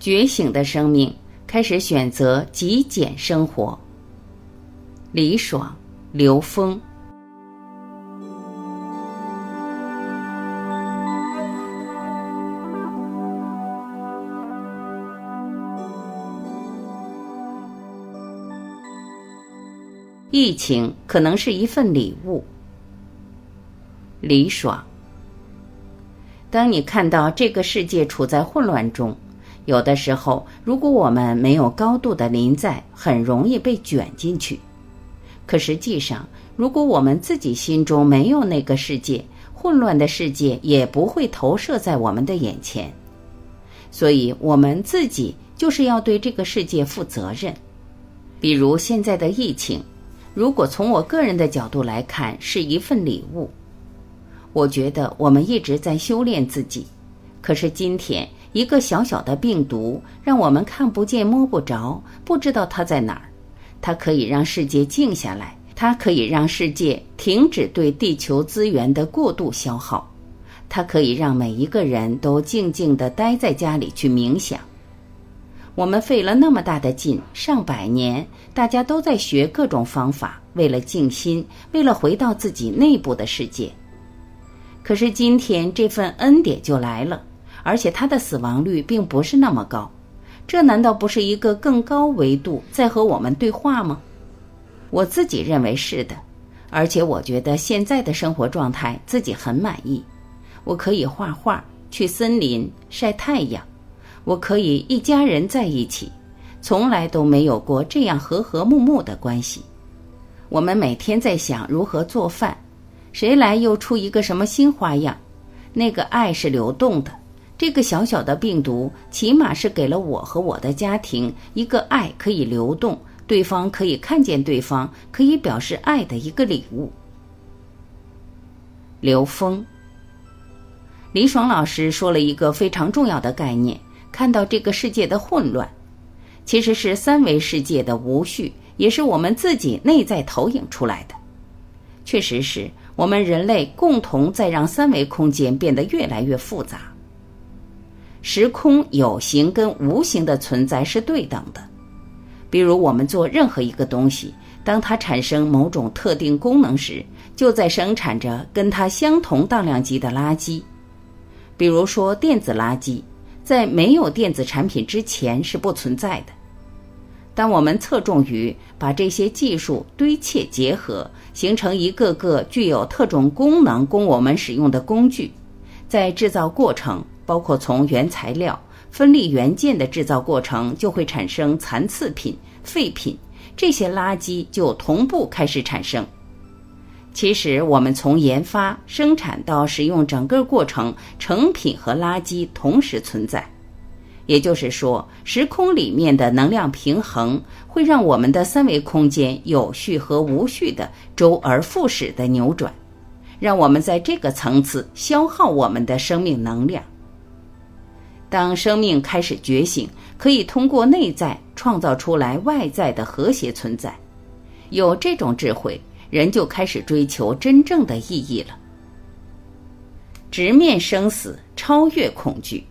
觉醒的生命开始选择极简生活。李爽、刘峰。疫情可能是一份礼物。李爽。当你看到这个世界处在混乱中，有的时候，如果我们没有高度的临在，很容易被卷进去。可实际上，如果我们自己心中没有那个世界，混乱的世界也不会投射在我们的眼前。所以，我们自己就是要对这个世界负责任。比如现在的疫情，如果从我个人的角度来看，是一份礼物。我觉得我们一直在修炼自己，可是今天一个小小的病毒让我们看不见摸不着，不知道它在哪儿。它可以让世界静下来，它可以让世界停止对地球资源的过度消耗，它可以让每一个人都静静地待在家里去冥想。我们费了那么大的劲，上百年，大家都在学各种方法，为了静心，为了回到自己内部的世界。可是今天这份恩典就来了，而且它的死亡率并不是那么高，这难道不是一个更高维度在和我们对话吗？我自己认为是的，而且我觉得现在的生活状态自己很满意。我可以画画，去森林晒太阳，我可以一家人在一起，从来都没有过这样和和睦睦的关系。我们每天在想如何做饭。谁来又出一个什么新花样？那个爱是流动的，这个小小的病毒起码是给了我和我的家庭一个爱可以流动，对方可以看见对方，可以表示爱的一个礼物。刘峰，李爽老师说了一个非常重要的概念：看到这个世界的混乱，其实是三维世界的无序，也是我们自己内在投影出来的。确实是。我们人类共同在让三维空间变得越来越复杂。时空有形跟无形的存在是对等的，比如我们做任何一个东西，当它产生某种特定功能时，就在生产着跟它相同当量级的垃圾。比如说电子垃圾，在没有电子产品之前是不存在的。当我们侧重于把这些技术堆砌结合，形成一个个具有特种功能供我们使用的工具，在制造过程，包括从原材料分立元件的制造过程，就会产生残次品、废品，这些垃圾就同步开始产生。其实，我们从研发、生产到使用整个过程，成品和垃圾同时存在。也就是说，时空里面的能量平衡会让我们的三维空间有序和无序的周而复始的扭转，让我们在这个层次消耗我们的生命能量。当生命开始觉醒，可以通过内在创造出来外在的和谐存在。有这种智慧，人就开始追求真正的意义了。直面生死，超越恐惧。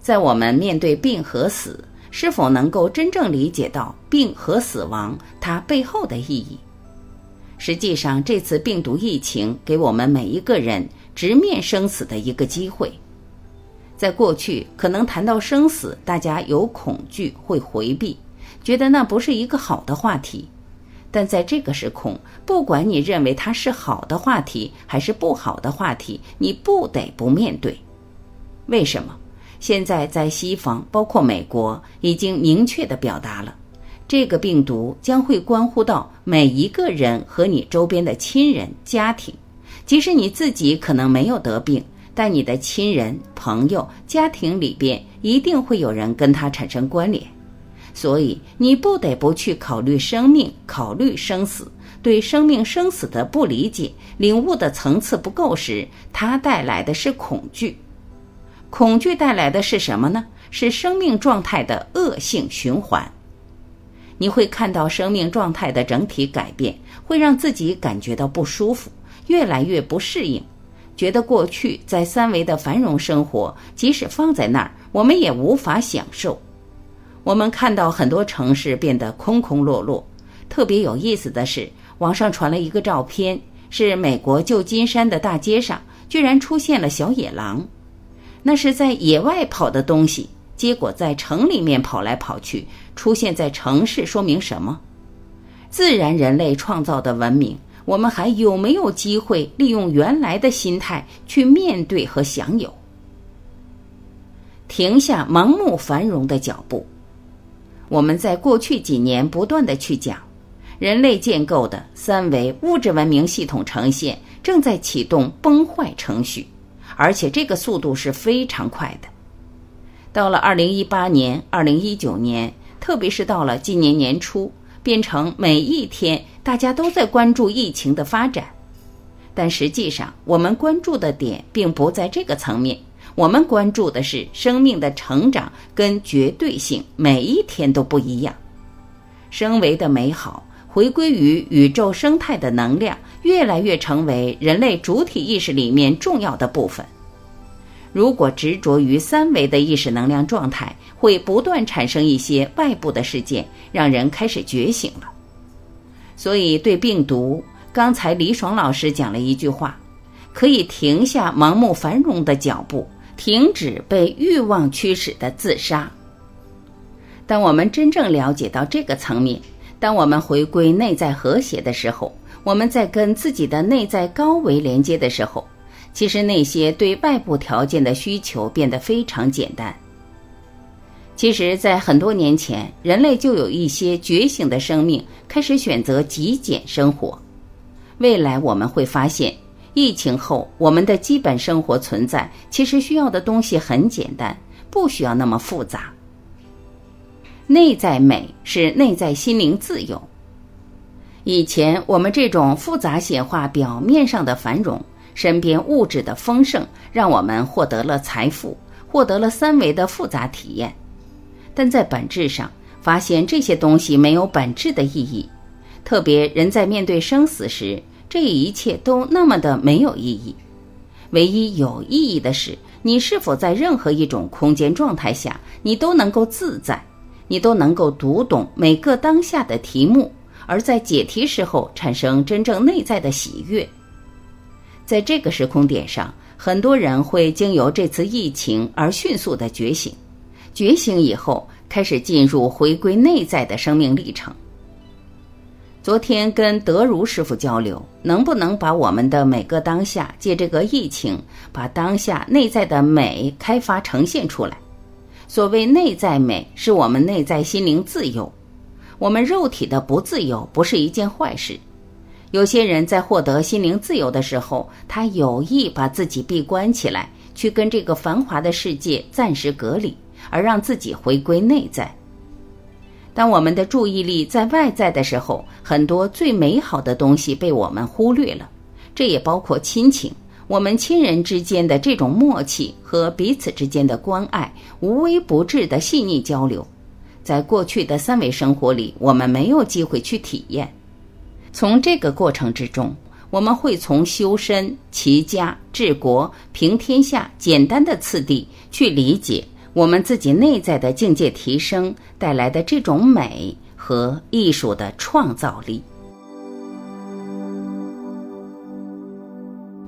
在我们面对病和死，是否能够真正理解到病和死亡它背后的意义？实际上，这次病毒疫情给我们每一个人直面生死的一个机会。在过去，可能谈到生死，大家有恐惧，会回避，觉得那不是一个好的话题。但在这个时空，不管你认为它是好的话题还是不好的话题，你不得不面对。为什么？现在在西方，包括美国，已经明确的表达了，这个病毒将会关乎到每一个人和你周边的亲人、家庭。即使你自己可能没有得病，但你的亲人、朋友、家庭里边一定会有人跟他产生关联。所以你不得不去考虑生命，考虑生死。对生命生死的不理解、领悟的层次不够时，它带来的是恐惧。恐惧带来的是什么呢？是生命状态的恶性循环。你会看到生命状态的整体改变，会让自己感觉到不舒服，越来越不适应。觉得过去在三维的繁荣生活，即使放在那儿，我们也无法享受。我们看到很多城市变得空空落落。特别有意思的是，网上传了一个照片，是美国旧金山的大街上，居然出现了小野狼。那是在野外跑的东西，结果在城里面跑来跑去，出现在城市，说明什么？自然人类创造的文明。我们还有没有机会利用原来的心态去面对和享有？停下盲目繁荣的脚步。我们在过去几年不断的去讲，人类建构的三维物质文明系统呈现正在启动崩坏程序，而且这个速度是非常快的。到了二零一八年、二零一九年，特别是到了今年年初。变成每一天大家都在关注疫情的发展，但实际上我们关注的点并不在这个层面，我们关注的是生命的成长跟绝对性，每一天都不一样。升维的美好，回归于宇宙生态的能量，越来越成为人类主体意识里面重要的部分。如果执着于三维的意识能量状态，会不断产生一些外部的事件，让人开始觉醒了。所以，对病毒，刚才李爽老师讲了一句话：可以停下盲目繁荣的脚步，停止被欲望驱使的自杀。当我们真正了解到这个层面，当我们回归内在和谐的时候，我们在跟自己的内在高维连接的时候。其实那些对外部条件的需求变得非常简单。其实，在很多年前，人类就有一些觉醒的生命开始选择极简生活。未来我们会发现，疫情后我们的基本生活存在其实需要的东西很简单，不需要那么复杂。内在美是内在心灵自由。以前我们这种复杂显化表面上的繁荣。身边物质的丰盛，让我们获得了财富，获得了三维的复杂体验，但在本质上，发现这些东西没有本质的意义。特别人在面对生死时，这一切都那么的没有意义。唯一有意义的是，你是否在任何一种空间状态下，你都能够自在，你都能够读懂每个当下的题目，而在解题时候产生真正内在的喜悦。在这个时空点上，很多人会经由这次疫情而迅速的觉醒，觉醒以后开始进入回归内在的生命历程。昨天跟德如师傅交流，能不能把我们的每个当下借这个疫情，把当下内在的美开发呈现出来？所谓内在美，是我们内在心灵自由，我们肉体的不自由不是一件坏事。有些人在获得心灵自由的时候，他有意把自己闭关起来，去跟这个繁华的世界暂时隔离，而让自己回归内在。当我们的注意力在外在的时候，很多最美好的东西被我们忽略了。这也包括亲情，我们亲人之间的这种默契和彼此之间的关爱，无微不至的细腻交流，在过去的三维生活里，我们没有机会去体验。从这个过程之中，我们会从修身、齐家、治国、平天下简单的次第去理解我们自己内在的境界提升带来的这种美和艺术的创造力。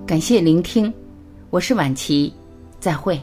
感谢聆听，我是晚琪，再会。